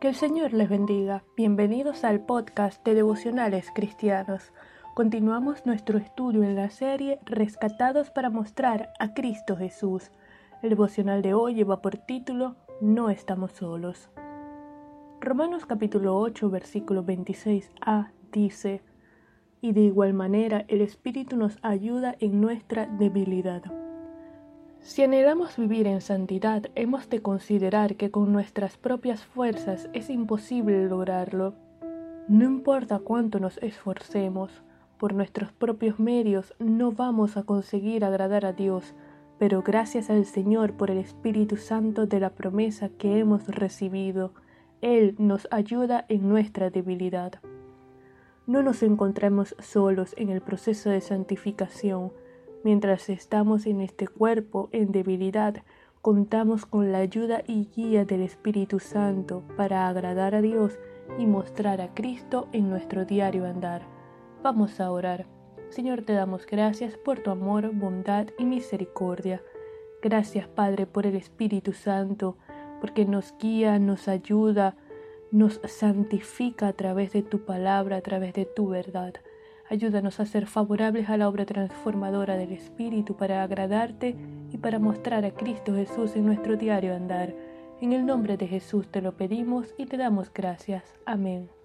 Que el Señor les bendiga. Bienvenidos al podcast de devocionales cristianos. Continuamos nuestro estudio en la serie Rescatados para mostrar a Cristo Jesús. El devocional de hoy lleva por título No estamos solos. Romanos capítulo 8 versículo 26a dice, Y de igual manera el Espíritu nos ayuda en nuestra debilidad. Si anhelamos vivir en santidad, hemos de considerar que con nuestras propias fuerzas es imposible lograrlo. No importa cuánto nos esforcemos, por nuestros propios medios no vamos a conseguir agradar a Dios, pero gracias al Señor por el Espíritu Santo de la promesa que hemos recibido, Él nos ayuda en nuestra debilidad. No nos encontramos solos en el proceso de santificación, Mientras estamos en este cuerpo en debilidad, contamos con la ayuda y guía del Espíritu Santo para agradar a Dios y mostrar a Cristo en nuestro diario andar. Vamos a orar. Señor, te damos gracias por tu amor, bondad y misericordia. Gracias, Padre, por el Espíritu Santo, porque nos guía, nos ayuda, nos santifica a través de tu palabra, a través de tu verdad. Ayúdanos a ser favorables a la obra transformadora del Espíritu para agradarte y para mostrar a Cristo Jesús en nuestro diario andar. En el nombre de Jesús te lo pedimos y te damos gracias. Amén.